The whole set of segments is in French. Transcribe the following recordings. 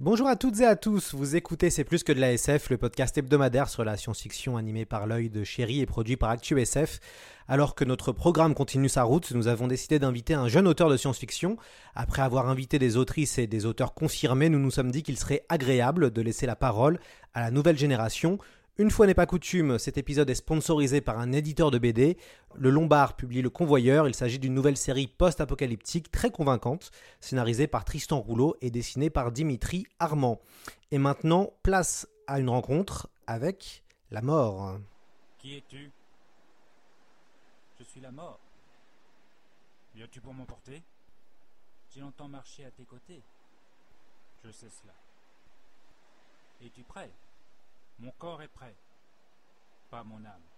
Bonjour à toutes et à tous, vous écoutez C'est plus que de la SF, le podcast hebdomadaire sur la science-fiction animé par l'œil de chéri et produit par ActuSF. Alors que notre programme continue sa route, nous avons décidé d'inviter un jeune auteur de science-fiction. Après avoir invité des autrices et des auteurs confirmés, nous nous sommes dit qu'il serait agréable de laisser la parole à la nouvelle génération. Une fois n'est pas coutume, cet épisode est sponsorisé par un éditeur de BD. Le Lombard publie Le Convoyeur. Il s'agit d'une nouvelle série post-apocalyptique très convaincante, scénarisée par Tristan Rouleau et dessinée par Dimitri Armand. Et maintenant, place à une rencontre avec la mort. Qui es-tu? Je suis la mort. Viens-tu pour m'emporter? J'ai longtemps marché à tes côtés. Je sais cela. Es-tu prêt? Mon corps est prêt. Pas mon âme.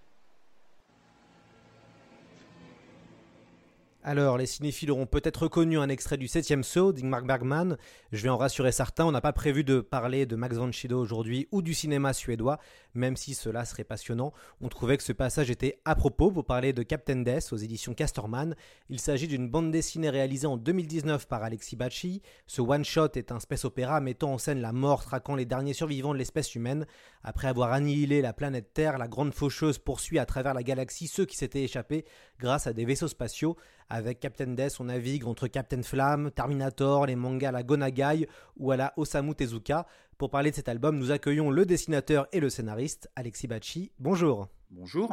Alors, les cinéphiles auront peut-être reconnu un extrait du 7ème saut d'Ingmar Bergman. Je vais en rassurer certains, on n'a pas prévu de parler de Max von Sydow aujourd'hui ou du cinéma suédois, même si cela serait passionnant. On trouvait que ce passage était à propos pour parler de Captain Death aux éditions Castorman. Il s'agit d'une bande dessinée réalisée en 2019 par Alexis Bacci. Ce one-shot est un space opéra mettant en scène la mort traquant les derniers survivants de l'espèce humaine. Après avoir annihilé la planète Terre, la grande faucheuse poursuit à travers la galaxie ceux qui s'étaient échappés grâce à des vaisseaux spatiaux. Avec Captain Death, on navigue entre Captain Flamme, Terminator, les mangas à la Gonagai ou à la Osamu Tezuka. Pour parler de cet album, nous accueillons le dessinateur et le scénariste, Alexis Bacci. Bonjour. Bonjour.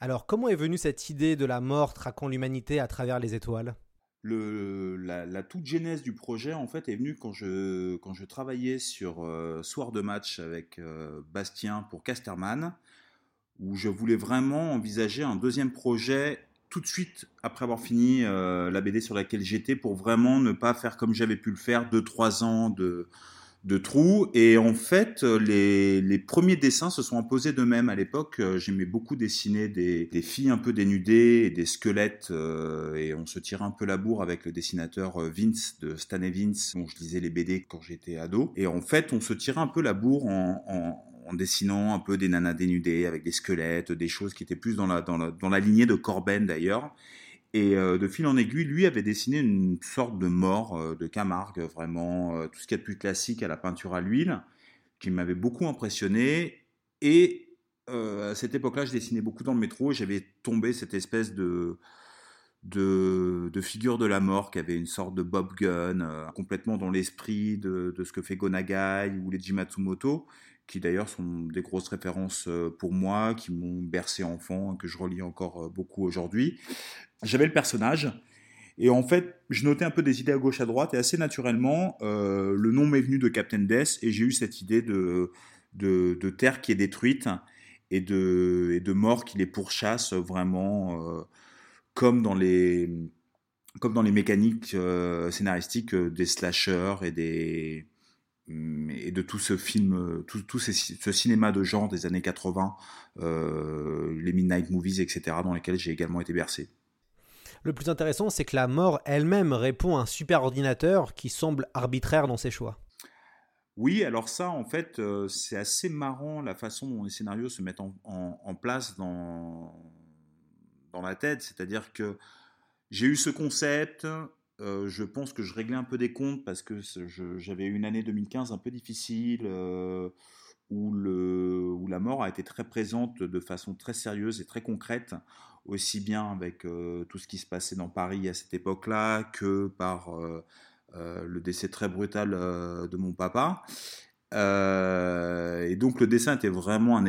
Alors, comment est venue cette idée de la mort traquant l'humanité à travers les étoiles? Le, la, la toute genèse du projet, en fait, est venue quand je, quand je travaillais sur euh, Soir de match avec euh, Bastien pour Casterman, où je voulais vraiment envisager un deuxième projet tout de suite après avoir fini euh, la BD sur laquelle j'étais pour vraiment ne pas faire comme j'avais pu le faire, deux trois ans de, de trous. Et en fait, les, les premiers dessins se sont imposés d'eux-mêmes. À l'époque, euh, j'aimais beaucoup dessiner des, filles un peu dénudées et des squelettes. Euh, et on se tirait un peu la bourre avec le dessinateur Vince de Stan Evans, dont je lisais les BD quand j'étais ado. Et en fait, on se tirait un peu la bourre en, en en dessinant un peu des nanas dénudées avec des squelettes, des choses qui étaient plus dans la, dans la, dans la lignée de Corben d'ailleurs. Et euh, de fil en aiguille, lui avait dessiné une sorte de mort euh, de Camargue, vraiment euh, tout ce qu'il y a de plus classique à la peinture à l'huile, qui m'avait beaucoup impressionné. Et à cette époque-là, je dessinais beaucoup dans le métro j'avais tombé cette espèce de, de, de, figure de la mort qui avait une sorte de Bob Gun, complètement dans l'esprit de, de, ce que fait Gonagai ou les Jimatsumoto qui d'ailleurs sont des grosses références pour moi, qui m'ont bercé enfant, que je relis encore beaucoup aujourd'hui. J'avais le personnage, et en fait, je notais un peu des idées à gauche à droite, et assez naturellement, euh, le nom m'est venu de Captain Death, et j'ai eu cette idée de, de, terre qui est détruite, et de, et de mort qui les pourchasse vraiment, euh, comme dans les comme dans les mécaniques euh, scénaristiques des slashers et des et de tout ce film, tout, tout ces, ce cinéma de genre des années 80, euh, les Midnight Movies, etc., dans lesquels j'ai également été bercé. Le plus intéressant, c'est que la mort elle-même répond à un super ordinateur qui semble arbitraire dans ses choix. Oui, alors ça, en fait, euh, c'est assez marrant la façon dont les scénarios se mettent en, en, en place dans, dans la tête. C'est-à-dire que j'ai eu ce concept, euh, je pense que je réglais un peu des comptes parce que j'avais une année 2015 un peu difficile euh, où, la mort a été très présente de façon très sérieuse et très concrète, aussi bien avec euh, tout ce qui se passait dans Paris à cette époque-là que par le décès très brutal de mon papa. et donc le dessin était vraiment un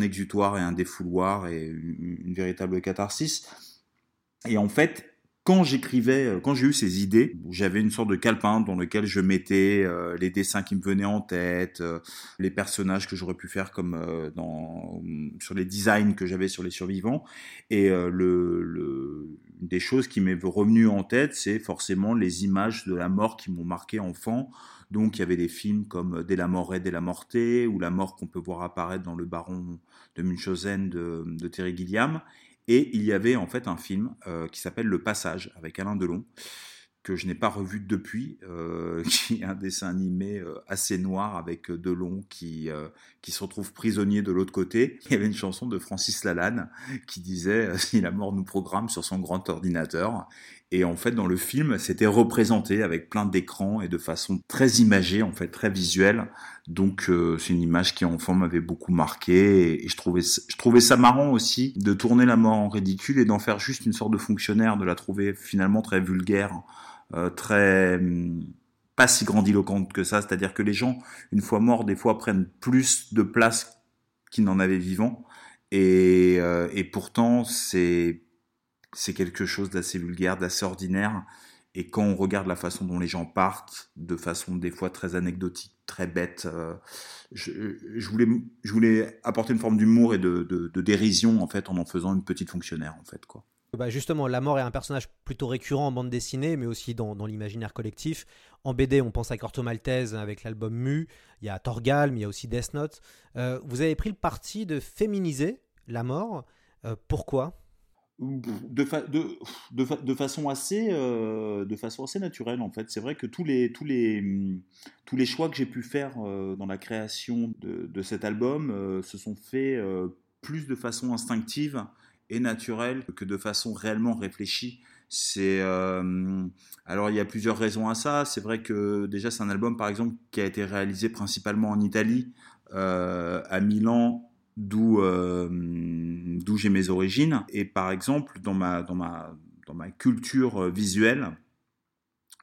exutoire et un défouloir et une, une véritable catharsis. Et en fait, quand j'écrivais, euh, quand j'ai eu ces idées, j'avais une sorte de calepin dans lequel je mettais euh, les dessins qui me venaient en tête, euh, les personnages que j'aurais pu faire comme dans sur les designs que j'avais sur les survivants. Et le, le, une des choses qui m'est revenue en tête, c'est forcément les images de la mort qui m'ont marqué enfant. Donc il y avait des films comme Dès la mort et Dès la mortée, ou La mort qu'on peut voir apparaître dans Le Baron de Munchausen de, de Terry Gilliam. Et il y avait en fait un film euh, qui s'appelle Le Passage avec Alain Delon que je n'ai pas revu depuis, euh, qui est un dessin animé euh, assez noir avec Delon qui qui se retrouve prisonnier de l'autre côté. Il y avait une chanson de Francis Lalanne qui disait si la mort nous programme sur son grand ordinateur. Et en fait, dans le film, c'était représenté avec plein d'écrans et de façon très imagée, en fait, très visuelle. Donc, euh, c'est une image qui, enfant, m'avait beaucoup marqué. Et, je, trouvais, je trouvais ça marrant aussi de tourner la mort en ridicule et d'en faire juste une sorte de fonctionnaire, de la trouver finalement très vulgaire, euh, très hum, pas si grandiloquente que ça. C'est-à-dire que les gens, une fois morts, des fois prennent plus de place qu'ils n'en avaient vivant. Et, euh, et pourtant, c'est c'est quelque chose d'assez vulgaire, d'assez ordinaire. Et quand on regarde la façon dont les gens partent, de façon des fois très anecdotique, très bête, euh, je, voulais, apporter une forme d'humour et de, dérision en fait en en faisant une petite fonctionnaire en fait quoi. Bah justement, la mort est un personnage plutôt récurrent en bande dessinée, mais aussi dans, l'imaginaire collectif. En BD, on pense à Corto Maltese avec l'album Mu, il y a Torgal, mais il y a aussi Death Note. Euh, vous avez pris le parti de féminiser la mort. Euh, pourquoi? De, façon assez, euh, de façon assez naturelle en fait. C'est vrai que tous les, tous les, tous les choix que j'ai pu faire euh, dans la création de, cet album euh, se sont faits plus de façon instinctive et naturelle que de façon réellement réfléchie. C'est alors il y a plusieurs raisons à ça. C'est vrai que déjà c'est un album par exemple qui a été réalisé principalement en Italie, à Milan d'où euh, d'où j'ai mes origines. Et par exemple, dans ma, dans ma, dans ma culture euh, visuelle,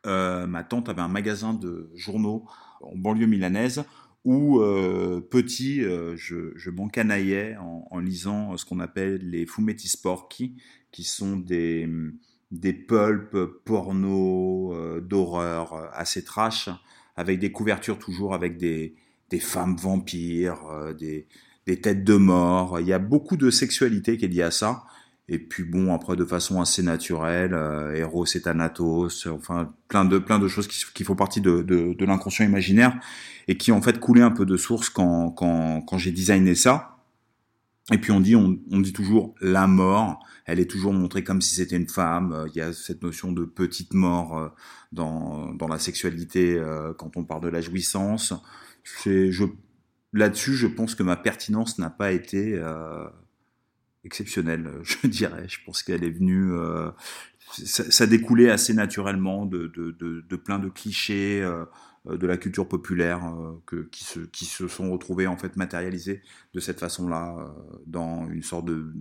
euh, ma tante avait un magasin de journaux en banlieue milanaise où petit, je, je m'encanaillais en, lisant ce qu'on appelle les fumetti sporchi, qui sont des, des pulps porno d'horreur assez trash, avec des couvertures toujours avec des, des femmes vampires, des, des têtes de mort. Il y a beaucoup de sexualité qui est liée à ça. Et puis bon, après de façon assez naturelle, euh, Eros et Thanatos, enfin plein de plein de choses qui, font partie de, de, de l'inconscient imaginaire et qui en fait coulaient un peu de source quand quand, quand j'ai designé ça. Et puis on dit on, on, dit toujours la mort, elle est toujours montrée comme si c'était une femme. Il y a cette notion de petite mort euh, dans dans la sexualité euh, quand on parle de la jouissance. C'est je là-dessus, je pense que ma pertinence n'a pas été euh, exceptionnelle, je dirais. Je pense qu'elle est venue, euh, ça, découlait assez naturellement de, plein de clichés euh, de la culture populaire qui, se, sont retrouvés en fait matérialisés de cette façon-là dans une sorte de,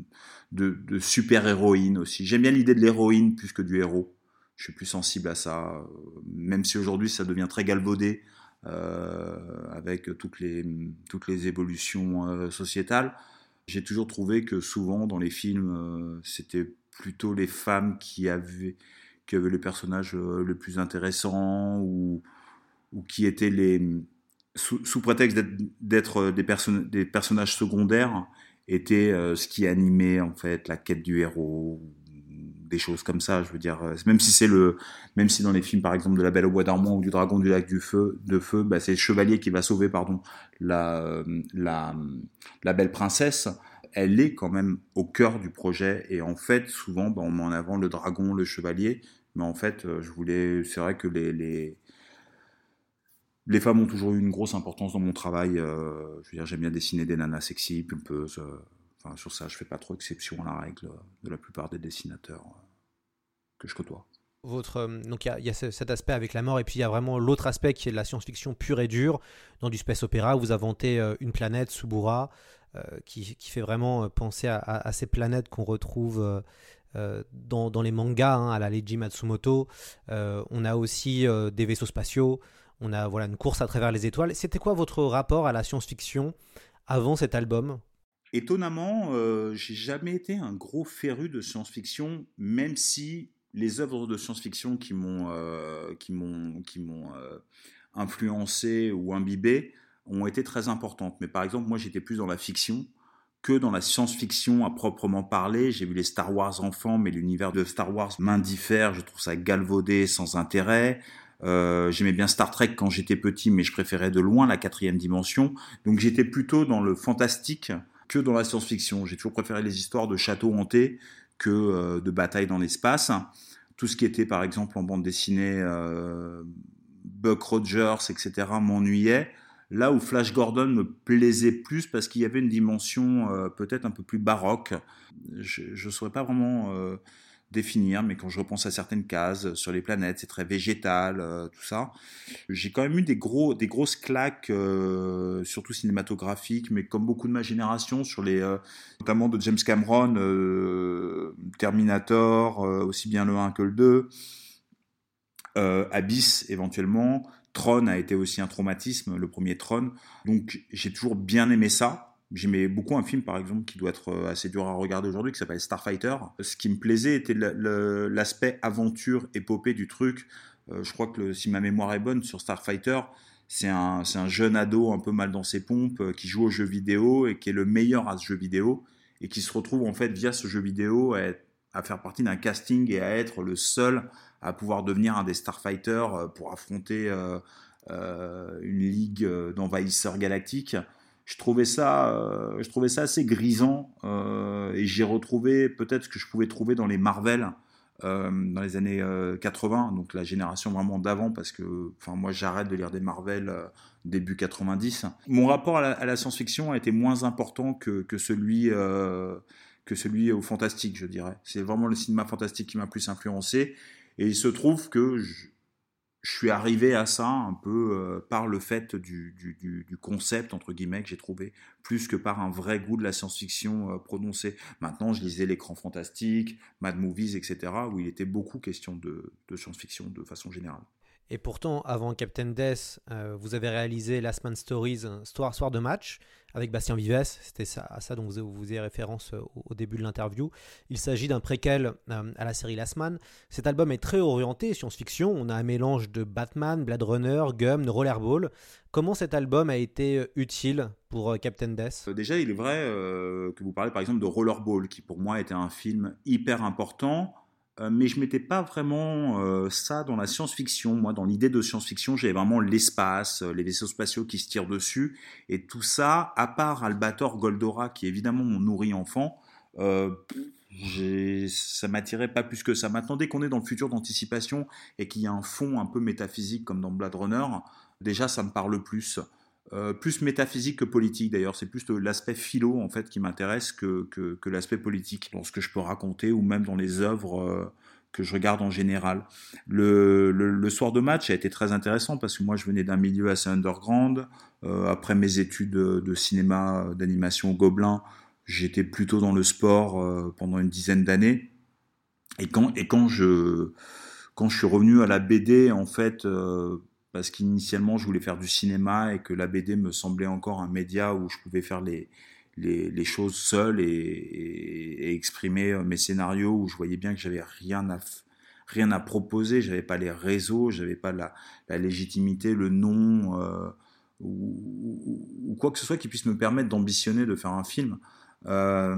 de, super héroïne aussi. J'aime bien l'idée de l'héroïne plus que du héros. Je suis plus sensible à ça, même si aujourd'hui ça devient très galvaudé avec toutes les, toutes les évolutions euh, sociétales. J'ai toujours trouvé que souvent dans les films, euh, c'était plutôt les femmes qui avaient, qui avaient le personnage le plus intéressant ou, ou qui étaient les, sous, prétexte d'être des, personnages secondaires, étaient ce qui animait en fait la quête du héros des choses comme ça. Je veux dire, euh, même si c'est le, même si dans les films par exemple de La Belle au Bois d'Armand ou du Dragon du Lac du Feu, de Feu, bah, c'est le chevalier qui va sauver, pardon, la, euh, la, la belle princesse. Elle est quand même au cœur du projet et en fait souvent bah, on met en avant le dragon, le chevalier, mais en fait euh, je voulais, c'est vrai que les, les les femmes ont toujours eu une grosse importance dans mon travail. je veux dire, j'aime bien dessiner des nanas sexy, pulpeuses. Enfin, sur ça, je fais pas trop exception à la règle de la plupart des dessinateurs que je côtoie. Votre, euh, donc il y, a cet aspect avec la mort et puis il y a vraiment l'autre aspect qui est de la science-fiction pure et dure. Dans du space opéra, vous inventez euh, une planète, Subura, euh, qui, qui, fait vraiment penser à, ces planètes qu'on retrouve dans, dans, les mangas, hein, à la Leiji Matsumoto. on a aussi des vaisseaux spatiaux, on a voilà, une course à travers les étoiles. C'était quoi votre rapport à la science-fiction avant cet album? Étonnamment, euh, j'ai jamais été un gros féru de science-fiction, même si les œuvres de science-fiction qui m'ont euh, euh, influencé ou imbibé ont été très importantes. Mais par exemple, moi, j'étais plus dans la fiction que dans la science-fiction à proprement parler. J'ai vu les Star Wars enfants, mais l'univers de Star Wars m'indiffère. Je trouve ça galvaudé, sans intérêt. Euh, J'aimais bien Star Trek quand j'étais petit, mais je préférais de loin la quatrième dimension. Donc j'étais plutôt dans le fantastique que dans la science-fiction. J'ai toujours préféré les histoires de châteaux hantés euh, de batailles dans l'espace. Tout ce qui était par exemple en bande dessinée, euh, Buck Rogers, etc., m'ennuyait. Là où Flash Gordon me plaisait plus parce qu'il y avait une dimension euh, peut-être un peu plus baroque. Je ne saurais pas vraiment définir, mais quand je repense à certaines cases sur les planètes, c'est très végétal, euh, tout ça. J'ai quand même eu des, gros, des grosses claques, euh, surtout cinématographiques, mais comme beaucoup de ma génération, sur les, euh, notamment de James Cameron, euh, Terminator, euh, aussi bien le 1 que le 2, euh, Abyss éventuellement. Tron a été aussi un traumatisme, le premier Tron. Donc j'ai toujours bien aimé ça. J'aimais beaucoup un film, par exemple, qui doit être euh, assez dur à regarder aujourd'hui, qui s'appelle Starfighter. Ce qui me plaisait était l'aspect aventure, épopée du truc. Euh, je crois que si ma mémoire est bonne, sur Starfighter, c'est un, un jeune ado un peu mal dans ses pompes euh, qui joue aux jeux vidéo et qui est le meilleur à ce jeu vidéo et qui se retrouve en fait via ce jeu vidéo à, faire partie d'un casting et à être le seul à pouvoir devenir un des Starfighters pour affronter une ligue d'envahisseurs galactiques je trouvais ça, euh, je trouvais ça assez grisant euh, et j'ai retrouvé peut-être ce que je pouvais trouver dans les Marvel euh, dans les années 80, donc la génération vraiment d'avant parce que, enfin moi j'arrête de lire des Marvel début 90. Mon rapport à la, science-fiction a été moins important que, que celui que celui au fantastique, je dirais. C'est vraiment le cinéma fantastique qui m'a plus influencé et il se trouve que je suis arrivé à ça un peu euh, par le fait du, concept, entre guillemets, que j'ai trouvé, plus que par un vrai goût de la science-fiction euh, prononcé. Maintenant, je lisais l'écran fantastique, Mad Movies, etc., où il était beaucoup question de science-fiction de façon générale. Et pourtant, avant Captain Death, euh, vous avez réalisé Last Man Stories, Soir, soir de match, avec Bastien Vives. C'était à ça dont vous, faisiez référence au, au début de l'interview. Il s'agit d'un préquel euh, à la série Last Man. Cet album est très orienté science-fiction. On a un mélange de Batman, Blade Runner, Gum, Rollerball. Comment cet album a été utile pour euh, Captain Death? Déjà, il est vrai euh, que vous parlez par exemple de Rollerball, qui pour moi était un film hyper important euh, mais je mettais pas vraiment euh, ça dans la science-fiction. Moi, dans l'idée de science-fiction, j'avais vraiment l'espace, euh, les vaisseaux spatiaux qui se tirent dessus, et tout ça, à part Albator Goldora, qui est évidemment mon nourri enfant, euh, ça m'attirait pas plus que ça. Maintenant, dès qu'on est dans le futur d'anticipation et qu'il y a un fond un peu métaphysique comme dans Blade Runner, déjà ça me parle plus. Euh, plus métaphysique que politique d'ailleurs, c'est plus l'aspect philo en fait qui m'intéresse que, que, que l'aspect politique dans ce que je peux raconter ou même dans les œuvres euh, que je regarde en général. Le, le, le, soir de match a été très intéressant parce que moi je venais d'un milieu assez underground. Euh, après mes études de, cinéma, d'animation au Gobelin, j'étais plutôt dans le sport euh, pendant une dizaine d'années. Et quand, et quand je quand je suis revenu à la BD, en fait, euh, parce qu'initialement je voulais faire du cinéma et que la BD me semblait encore un média où je pouvais faire les, choses seul et, exprimer euh, mes scénarios où je voyais bien que j'avais rien à rien à proposer, j'avais pas les réseaux, j'avais pas la, légitimité, le nom euh, ou, quoi que ce soit qui puisse me permettre d'ambitionner de faire un film. Euh,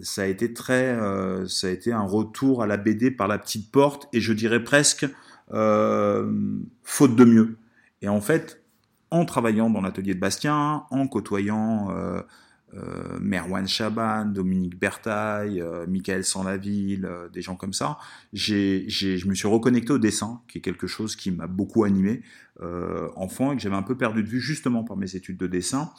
ça a été très, ça a été un retour à la BD par la petite porte et je dirais presque faute de mieux. Et en fait, en travaillant dans l'atelier de Bastien, en côtoyant euh, euh, Merwan Chaban, Dominique Bertaille, euh, Michael Sanlaville, euh, des gens comme ça, j'ai, je me suis reconnecté au dessin, qui est quelque chose qui m'a beaucoup animé euh, enfant et que j'avais un peu perdu de vue justement par mes études de dessin.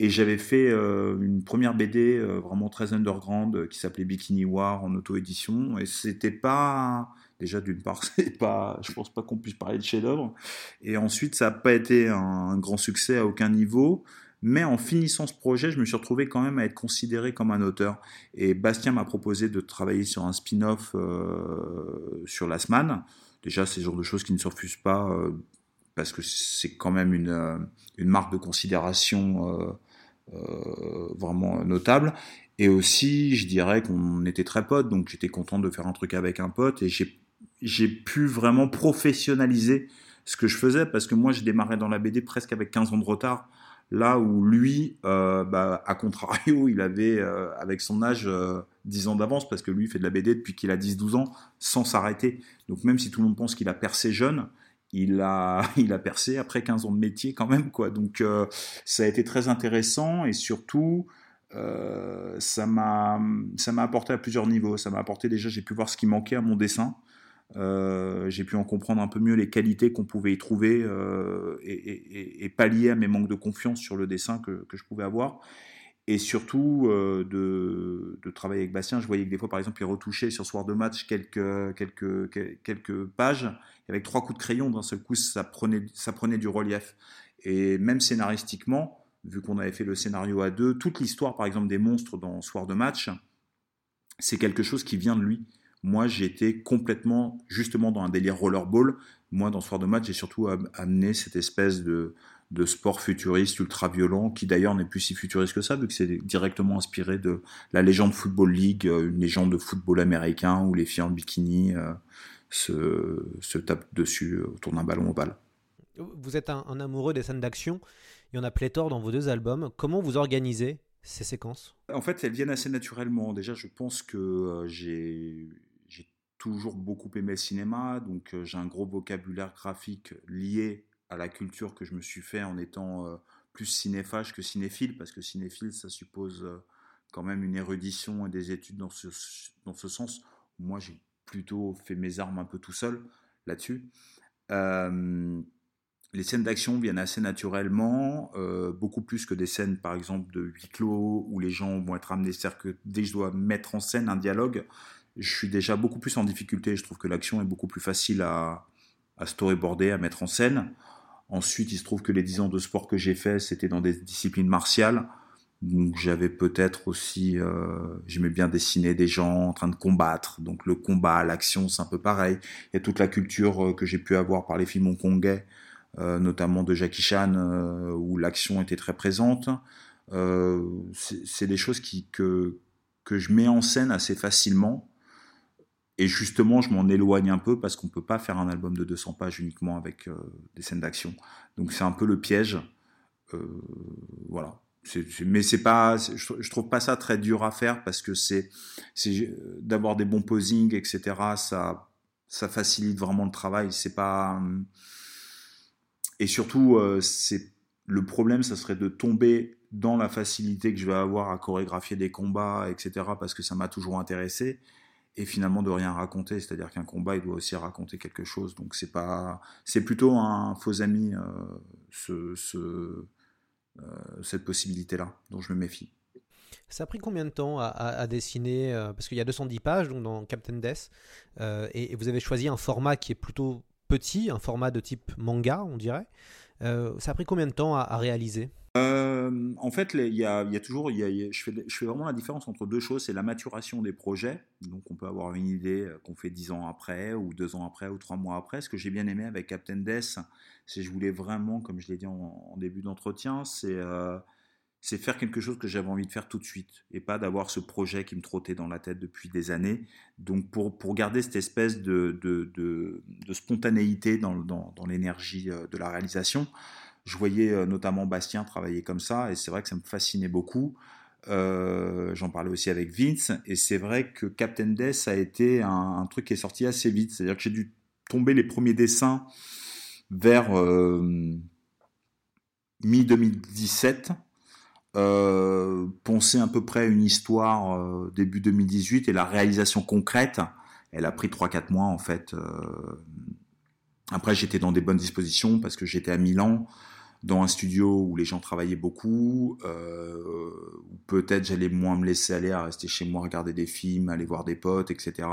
Et j'avais fait euh, une première BD euh, vraiment très underground euh, qui s'appelait Bikini War en auto-édition. Et c'était pas. Déjà, d'une part, c'est pas. Je pense pas qu'on puisse parler de chef-d'œuvre. Et ensuite, ça n'a pas été un, grand succès à aucun niveau. Mais en finissant ce projet, je me suis retrouvé quand même à être considéré comme un auteur. Et Bastien m'a proposé de travailler sur un spin-off euh, sur Sman. Déjà, c'est le genre de choses qui ne se refusent pas euh, parce que c'est quand même une, une marque de considération euh, euh, vraiment notable. Et aussi, je dirais qu'on était très potes, donc j'étais content de faire un truc avec un pote et j'ai j'ai pu vraiment professionnaliser ce que je faisais parce que moi, je démarrais dans la BD presque avec 15 ans de retard. Là où lui, euh, bah, à contrario, il avait, euh, avec son âge, 10 ans d'avance parce que lui fait de la BD depuis qu'il a 10-12 ans sans s'arrêter. Donc même si tout le monde pense qu'il a percé jeune, il a, il a percé après 15 ans de métier quand même. quoi. Donc ça a été très intéressant et surtout, euh, ça m'a apporté à plusieurs niveaux. Ça m'a apporté déjà, j'ai pu voir ce qui manquait à mon dessin. Euh, j'ai pu en comprendre un peu mieux les qualités qu'on pouvait y trouver euh, et, pallier à mes manques de confiance sur le dessin que, je pouvais avoir. Et surtout de, de, travailler avec Bastien, je voyais que des fois, par exemple, il retouchait sur soir de match quelques, quelques, quelques pages, et avec trois coups de crayon, d'un seul coup, ça prenait, ça prenait du relief. Et même scénaristiquement, vu qu'on avait fait le scénario à deux, toute l'histoire, par exemple, des monstres dans Soir de match, c'est quelque chose qui vient de lui. Moi, j'étais complètement, justement, dans un délire rollerball. Moi, dans Soir de match, j'ai surtout amené cette espèce de, de sport futuriste, ultra violent, qui d'ailleurs n'est plus si futuriste que ça, vu que c'est directement inspiré de la légende Football League, euh, une légende de football américain où les filles en bikini euh, se, se, tapent dessus autour d'un ballon ovale. Vous êtes un amoureux des scènes d'action. Il y en a pléthore dans vos deux albums. Comment vous organisez ces séquences? En fait, elles viennent assez naturellement. Déjà, je pense que euh, j'ai toujours beaucoup aimé le cinéma, donc euh, j'ai un gros vocabulaire graphique lié à la culture que je me suis fait en étant euh, plus cinéphage que cinéphile, parce que cinéphile, ça suppose quand même une érudition et des études dans ce, dans ce sens. Moi, j'ai plutôt fait mes armes un peu tout seul là-dessus les scènes d'action viennent assez naturellement, euh, beaucoup plus que des scènes, par exemple, de huis clos, où les gens vont être amenés. C'est-à-dire que dès que je dois mettre en scène un dialogue, je suis déjà beaucoup plus en difficulté. Je trouve que l'action est beaucoup plus facile à, storyboarder, à mettre en scène. Ensuite, il se trouve que les 10 ans de sport que j'ai fait, c'était dans des disciplines martiales. Donc j'avais peut-être aussi, euh, j'aimais bien dessiner des gens en train de combattre. Donc le combat, l'action, c'est un peu pareil. Il y a toute la culture euh, que j'ai pu avoir par les films hongkongais euh, notamment de Jackie Chan, où l'action était très présente. C'est des choses que, que je mets en scène assez facilement. Et justement, je m'en éloigne un peu parce qu'on peut pas faire un album de 200 pages uniquement avec des scènes d'action. Donc c'est un peu le piège. voilà. mais c'est pas, je, je, trouve pas ça très dur à faire parce que c'est, d'avoir des bons posings, etc. Ça, facilite vraiment le travail. C'est pas, et surtout, euh, c'est le problème, ça serait de tomber dans la facilité que je vais avoir à chorégraphier des combats, etc., parce que ça m'a toujours intéressé, et finalement de rien raconter. C'est-à-dire qu'un combat, il doit aussi raconter quelque chose. Donc c'est pas, c'est plutôt un faux ami, euh, euh, cette possibilité-là, dont je me méfie. Ça a pris combien de temps à, dessiner Parce qu'il y a 210 pages dans Captain Death, et, vous avez choisi un format qui est plutôt petit, un format de type manga, on dirait. Euh, ça a pris combien de temps à, réaliser? Euh, en fait, il y, a, toujours, je, fais, vraiment la différence entre deux choses. C'est la maturation des projets. Donc, on peut avoir une idée euh, qu'on fait dix ans après, ou deux ans après, ou trois mois après. Ce que j'ai bien aimé avec Captain Death, c'est que je voulais vraiment, comme je l'ai dit en, début d'entretien, c'est c'est faire quelque chose que j'avais envie de faire tout de suite et pas d'avoir ce projet qui me trottait dans la tête depuis des années. Donc pour, garder cette espèce de, spontanéité dans l'énergie euh, de la réalisation, je voyais euh, notamment Bastien travailler comme ça et c'est vrai que ça me fascinait beaucoup. Euh, j'en parlais aussi avec Vince et c'est vrai que Captain Death a été un, truc qui est sorti assez vite. C'est-à-dire que j'ai dû tomber les premiers dessins vers mi-2017 euh, poncer à peu près une histoire début 2018 et la réalisation concrète, elle a pris 3-4 mois en fait. Après j'étais dans des bonnes dispositions parce que j'étais à Milan dans un studio où les gens travaillaient beaucoup, euh, peut-être j'allais moins me laisser aller à rester chez moi, regarder des films, aller voir des potes, etc.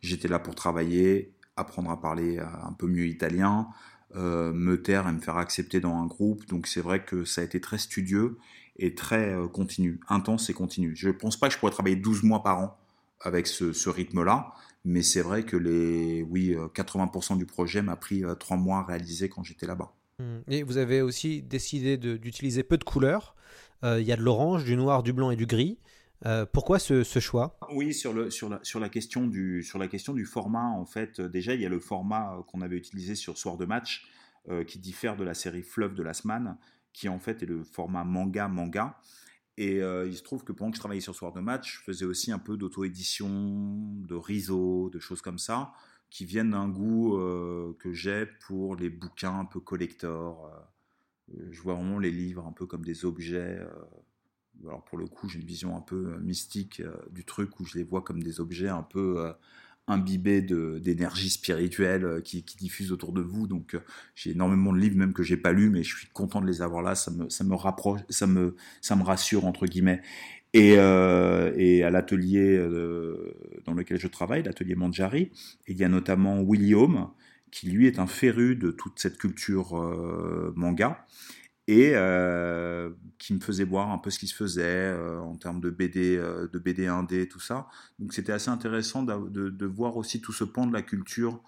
J'étais là pour travailler, apprendre à parler un peu mieux italien, euh, me taire et me faire accepter dans un groupe. Donc c'est vrai que ça a été très studieux est très euh, continu, intense et continu. Je ne pense pas que je pourrais travailler 12 mois par an avec ce, rythme-là, mais c'est vrai que les oui 80% euh, du projet m'a pris 3 euh, mois à réaliser quand j'étais là-bas. Hmm. Et vous avez aussi décidé d'utiliser peu de couleurs. Il y a de l'orange, du noir, du blanc et du gris. Euh, pourquoi ce, choix? Oui, sur, la, question du, format, en fait, déjà, il y a le format qu'on avait utilisé sur Soir de match, euh, qui diffère de la série Fleuve de la semaine, qui en fait est le format manga-manga. Et euh, il se trouve que pendant que je travaillais sur Soir de match, je faisais aussi un peu d'auto-édition, de riso, de choses comme ça, qui viennent d'un goût euh, que j'ai pour les bouquins un peu collector. je vois vraiment les livres un peu comme des objets alors pour le coup, j'ai une vision un peu euh, mystique euh, du truc où je les vois comme des objets un peu euh, imbibés d'énergie spirituelle qui, qui, diffuse autour de vous. Donc j'ai énormément de livres même que j'ai pas lus, mais je suis content de les avoir là. Ça me, ça me rapproche, ça me, ça me rassure entre guillemets. Et, et à l'atelier dans lequel je travaille, l'atelier Manjari, il y a notamment William, qui lui est un féru de toute cette culture manga et euh, qui me faisait voir un peu ce qui se faisait euh, en termes de BD, euh, de BD 1D, tout ça. Donc c'était assez intéressant de, de, voir aussi tout ce pan de la culture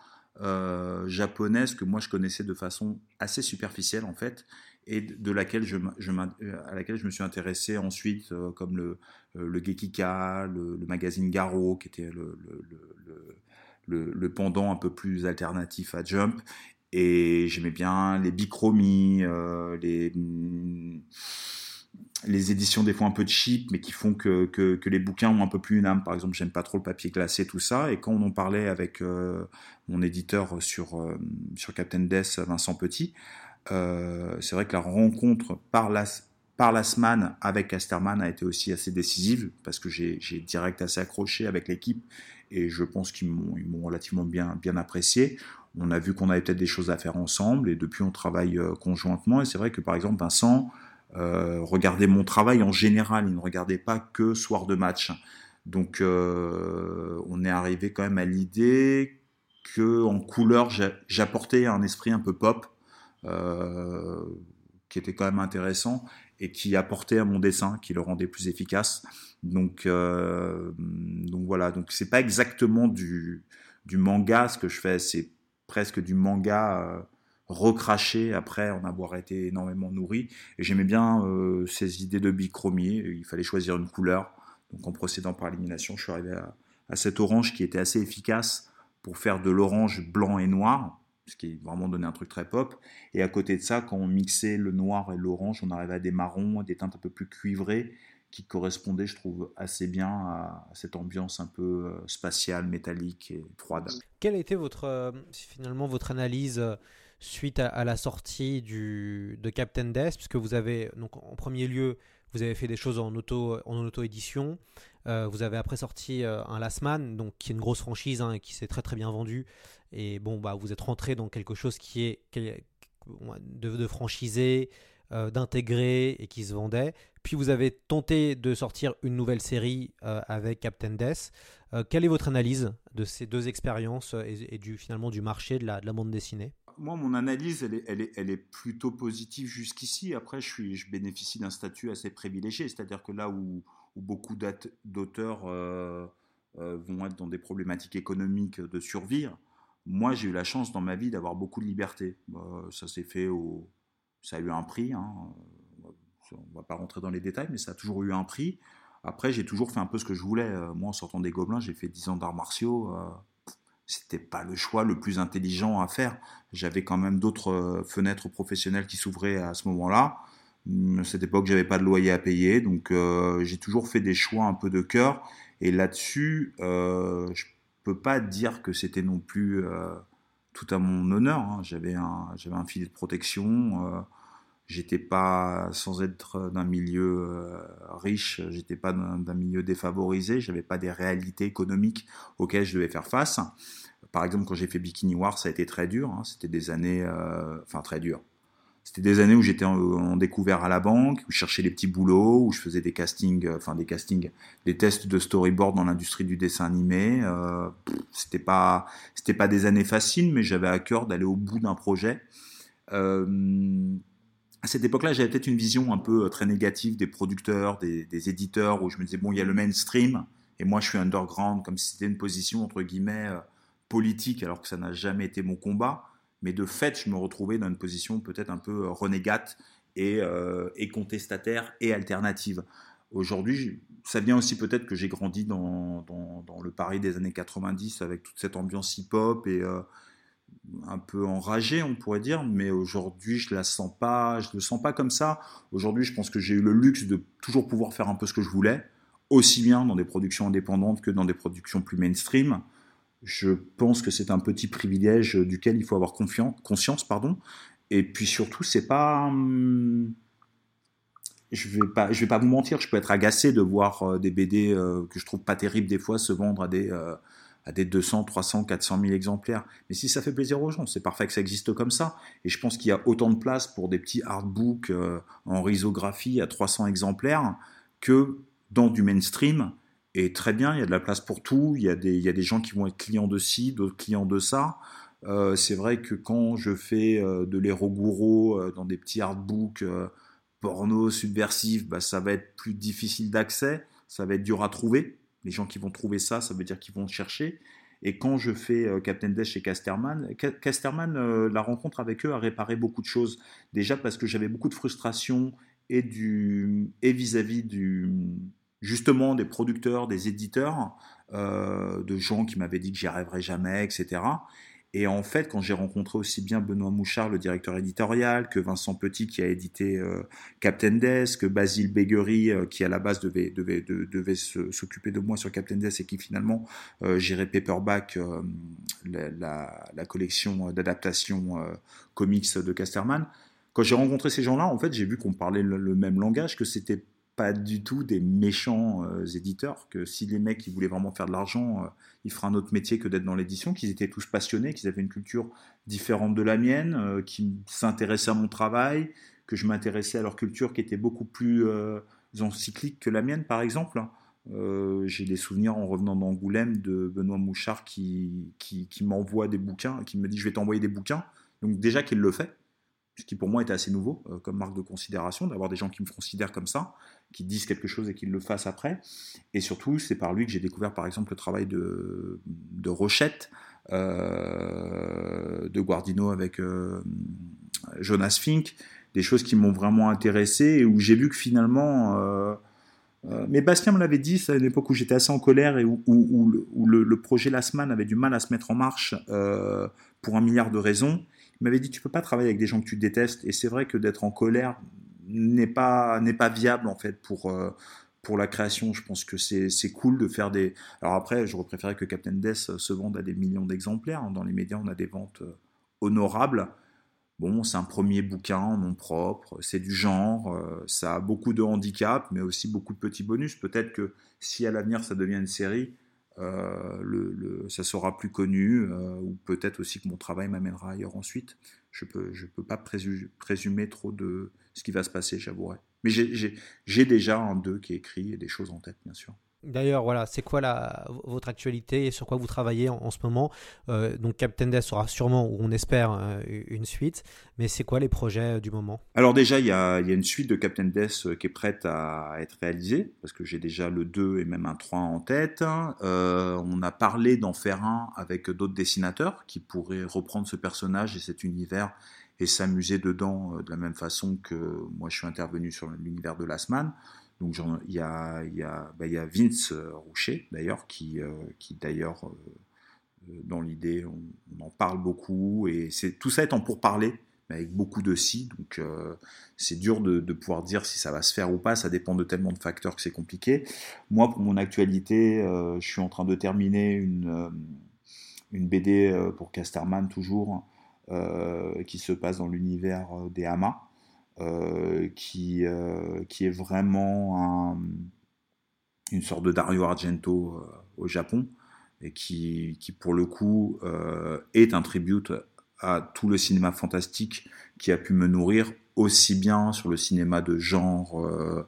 japonaise que moi je connaissais de façon assez superficielle en fait, et de laquelle je, je à laquelle je me suis intéressé ensuite, comme le, le Gekika, le, magazine Garo, qui était le, pendant un peu plus alternatif à Jump, et j'aimais bien les bichromies, euh, les, éditions des fois un peu cheap, mais qui font que, les bouquins ont un peu plus une âme. Par exemple, j'aime pas trop le papier glacé, tout ça. Et quand on en parlait avec euh, mon éditeur sur, euh, sur Captain Death, Vincent Petit, euh, c'est vrai que la rencontre par la, par la semaine avec Casterman a été aussi assez décisive, parce que j'ai direct assez accroché avec l'équipe, et je pense qu'ils m'ont relativement bien, bien apprécié on a vu qu'on avait peut-être des choses à faire ensemble et depuis on travaille euh, conjointement. Et c'est vrai que par exemple Vincent euh, regardait mon travail en général, il ne regardait pas que soir de match. Donc on est arrivé quand même à l'idée que en couleur j'apportais un esprit un peu pop qui était quand même intéressant et qui apportait à mon dessin, qui le rendait plus efficace. Donc, donc voilà, donc c'est pas exactement du, du manga ce que je fais, c'est presque du manga euh, recraché après en avoir été énormément nourri. Et j'aimais bien euh, ces idées de bichromie. Il fallait choisir une couleur. Donc en procédant par élimination, je suis arrivé à, cet orange qui était assez efficace pour faire de l'orange blanc et noir, ce qui vraiment donnait un truc très pop. Et à côté de ça, quand on mixait le noir et l'orange, on arrivait à des marrons, des teintes un peu plus cuivrées qui correspondait, je trouve, assez bien à, cette ambiance un peu euh, spatiale, métallique et froide. Quelle a été votre, euh, finalement votre analyse euh, suite à, la sortie de Captain Death? Puisque vous avez, donc, en premier lieu, vous avez fait des choses en auto en auto édition. vous avez après sorti un Last Man, donc qui est une grosse franchise hein, et qui s'est très très bien vendu. Et bon, bah, vous êtes rentré dans quelque chose qui est, de, de franchisé, euh, d'intégrer et qui se vendait. Puis vous avez tenté de sortir une nouvelle série euh, avec Captain Death. Euh, quelle est votre analyse de ces deux expériences et, du, finalement du marché de la, de la bande dessinée? Moi, mon analyse, elle est, plutôt positive jusqu'ici. Après, je, suis, je bénéficie d'un statut assez privilégié, c'est-à-dire que là où, où beaucoup d'auteurs vont être dans des problématiques économiques de survie, moi, j'ai eu la chance dans ma vie d'avoir beaucoup de liberté. ça s'est fait ça a eu un prix. Hein. On va pas rentrer dans les détails, mais ça a toujours eu un prix. Après, j'ai toujours fait un peu ce que je voulais. Euh, moi, en sortant des Gobelins, j'ai fait 10 ans d'arts martiaux. Euh, c'était pas le choix le plus intelligent à faire. J'avais quand même d'autres euh, fenêtres professionnelles qui s'ouvraient à ce moment-là. À cette époque, j'avais pas de loyer à payer, donc j'ai toujours fait des choix un peu de cœur. Et là-dessus, je peux pas dire que c'était non plus tout à mon honneur. Hein. J'avais un, j'avais un filet de protection. Euh, j'étais pas, sans être d'un milieu euh, riche, j'étais pas d'un, milieu défavorisé. J'avais pas des réalités économiques auxquelles je devais faire face. Par exemple, quand j'ai fait Bikini War, ça a été très dur. Hein. C'était des années, euh, enfin très dur. C'était des années où j'étais en, découvert à la banque, où je cherchais les petits boulots, où je faisais des castings, euh, enfin des castings, des tests de storyboard dans l'industrie du dessin animé. Euh, c'était pas, des années faciles, mais j'avais à cœur d'aller au bout d'un projet. Euh, à cette époque-là, j'avais peut-être une vision un peu très négative des producteurs, des, des, éditeurs, où je me disais bon, il y a le mainstream, et moi je suis underground, comme si c'était une position entre guillemets politique, alors que ça n'a jamais été mon combat mais de fait, je me retrouvais dans une position peut-être un peu euh, renégate et, euh, et contestataire et alternative. Aujourd'hui, ça vient aussi peut-être que j'ai grandi dans, le Paris des années 90 avec toute cette ambiance hip-hop et euh, un peu enragé, on pourrait dire, mais aujourd'hui, je la sens pas, je le sens pas comme ça. Aujourd'hui, je pense que j'ai eu le luxe de toujours pouvoir faire un peu ce que je voulais, aussi bien dans des productions indépendantes que dans des productions plus mainstream. Je pense que c'est un petit privilège duquel il faut avoir conscience, pardon. Et puis surtout, c'est pas, hum, je vais vais pas vous mentir, je peux être agacé de voir euh, des BD euh, que je trouve pas terribles des fois se vendre à des euh, à des 200, 300, 400 000 exemplaires. Mais si ça fait plaisir aux gens, c'est parfait que ça existe comme ça. Et je pense qu'il y a autant de place pour des petits artbooks en risographie à 300 exemplaires que dans du mainstream. Et très bien, il y a de la place pour tout. Il y a des, il y a des gens qui vont être clients de ci, d'autres clients de ça. Euh, c'est vrai que quand je fais de l'héros gourou dans des petits artbooks porno subversif, bah, ça va être plus difficile d'accès, ça va être dur à trouver. Les gens qui vont trouver ça, ça veut dire qu'ils vont chercher. Et quand je fais euh, Captain Death chez Casterman, euh, la rencontre avec eux a réparé beaucoup de choses. Déjà parce que j'avais beaucoup de frustration et du et vis-à-vis du justement des producteurs, des éditeurs, euh, de gens qui m'avaient dit que j'y arriverais jamais, etc. Et en fait, quand j'ai rencontré aussi bien Benoît Mouchard, le directeur éditorial, que Vincent Petit qui a édité euh, Captain Death, que Basile Béguery euh, qui à la base devait, devait, devait s'occuper de moi sur Captain Death et qui finalement euh, gérait Paperback, euh, la, la, la, collection d'adaptation comics de Casterman. Quand j'ai rencontré ces gens-là, en fait, j'ai vu qu'on parlait le, même langage, que c'était pas du tout des méchants euh, éditeurs, que si les mecs ils voulaient vraiment faire de l'argent, euh, ils feraient un autre métier que d'être dans l'édition, qu'ils étaient tous passionnés, qu'ils avaient une culture différente de la mienne, euh, qui s'intéressaient à mon travail, que je m'intéressais à leur culture qui était beaucoup plus encyclique que la mienne par exemple. J'ai des souvenirs en revenant d'Angoulême de Benoît Mouchard qui, qui, qui m'envoie des bouquins, qui me dit je vais t'envoyer des bouquins. Donc déjà qu'il le fait, ce qui pour moi était assez nouveau euh, comme marque de considération, d'avoir des gens qui me considèrent comme ça, qui disent quelque chose et qui le fassent après. Et surtout, c'est par lui que j'ai découvert par exemple le travail de, Rochette, euh, de Guardino avec euh, Jonas Fink, des choses qui m'ont vraiment intéressé et où j'ai vu que finalement... Mais Bastien me l'avait dit, c'est à une époque où j'étais assez en colère et où, le, où le, projet Lasman avait du mal à se mettre en marche pour un milliard de raisons. M'avait dit tu peux pas travailler avec des gens que tu détestes et c'est vrai que d'être en colère n'est pas n'est pas viable en fait pour euh, pour la création. Je pense que c'est cool de faire des. Alors après, j'aurais préféré que Captain Death se vende à des millions d'exemplaires. Dans les médias, on a des ventes euh, honorables. Bon, c'est un premier bouquin en nom propre, c'est du genre, euh, ça a beaucoup de handicaps, mais aussi beaucoup de petits bonus. Peut-être que si à l'avenir ça devient une série, le, le, ça sera plus connu, euh, ou peut-être aussi que mon travail m'amènera ailleurs ensuite. Je peux, je peux pas présumer, trop de ce qui va se passer, j'avouerai. Mais j'ai déjà un 2 qui est écrit et des choses en tête, bien sûr. D'ailleurs, voilà, c'est quoi la, votre actualité et sur quoi vous travaillez en, ce moment? Euh, Donc, Captain Death sera sûrement, ou on espère, euh, une suite. Mais c'est quoi les projets euh, du moment? Alors déjà, il y a, une suite de Captain Death qui est prête à être réalisée, parce que j'ai déjà le 2 et même un 3 en tête. On a parlé d'en faire un avec d'autres dessinateurs qui pourraient reprendre ce personnage et cet univers et s'amuser dedans de la même façon que moi je suis intervenu sur l'univers de Last donc il y a, bah, Vince Roucher d'ailleurs qui, euh, d'ailleurs euh, dans l'idée on, en parle beaucoup. Et c'est tout ça étant pour parler mais avec beaucoup de si. Donc euh, c'est dur de, pouvoir dire si ça va se faire ou pas. Ça dépend de tellement de facteurs que c'est compliqué. Moi pour mon actualité euh, je suis en train de terminer une une BD pour Casterman toujours qui se passe dans l'univers des Hamas. euh, qui, euh, qui est vraiment un, une sorte de Dario Argento euh, au Japon et qui, qui pour le coup est un tribute à tout le cinéma fantastique qui a pu me nourrir aussi bien sur le cinéma de genre euh,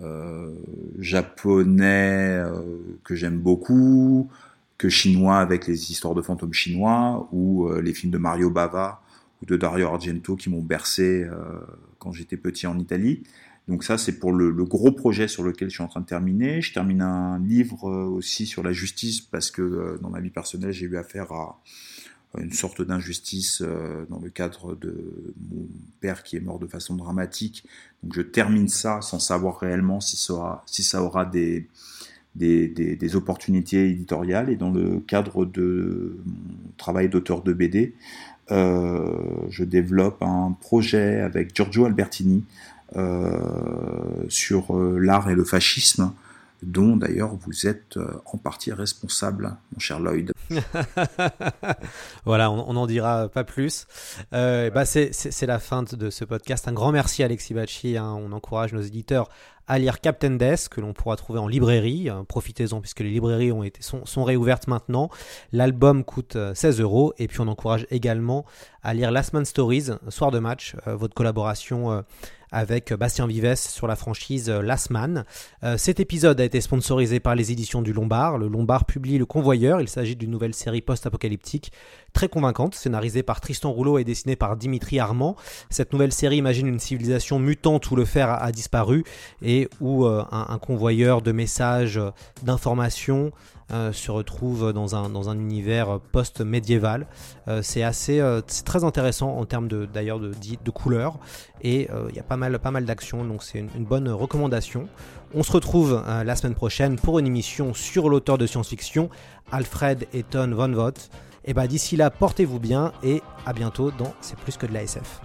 euh, japonais euh, que j'aime beaucoup, que chinois avec les histoires de fantômes chinois ou les films de Mario Bava de Dario Argento qui m'ont bercé quand j'étais petit en Italie. Donc ça, c'est pour le, gros projet sur lequel je suis en train de terminer. Je termine un livre aussi sur la justice parce que euh, dans ma vie personnelle, j'ai eu affaire à, une sorte d'injustice dans le cadre de mon père qui est mort de façon dramatique. Donc je termine ça sans savoir réellement si ça aura, des, opportunités éditoriales. Et dans le cadre de mon travail d'auteur de BD, euh, je développe un projet avec Giorgio Albertini euh, sur euh, l'art et le fascisme dont d'ailleurs vous êtes en partie responsable, mon cher Lloyd. voilà, on n'en dira pas plus. bah c'est la fin de ce podcast. Un grand merci Alexis Bacci. Hein. On encourage nos éditeurs à lire Captain Death, que l'on pourra trouver en librairie. Euh, profitez-en puisque les librairies ont été, sont, sont réouvertes maintenant. L'album coûte 16 euh, euros. Et puis on encourage également à lire Last Man Stories, Soir de match, euh, votre collaboration avec Bastien Vives sur la franchise Last Man. cet épisode a été sponsorisé par les éditions du Lombard. Le Lombard publie Le Convoyeur. Il s'agit d'une nouvelle série post-apocalyptique très convaincante, scénarisée par Tristan Rouleau et dessinée par Dimitri Armand. Cette nouvelle série imagine une civilisation mutante où le fer a, disparu et où euh, un, convoyeur de messages, euh, d'informations euh, se retrouve dans un, dans un univers post-médiéval. c'est assez, c'est très intéressant en termes de, d'ailleurs de, de couleurs et il y a pas mal, pas mal d'actions, donc c'est une, bonne recommandation. On se retrouve la semaine prochaine pour une émission sur l'auteur de science-fiction, Alfred Eton von Vogt. Et bah d'ici là, portez-vous bien et à bientôt dans C'est plus que de la SF.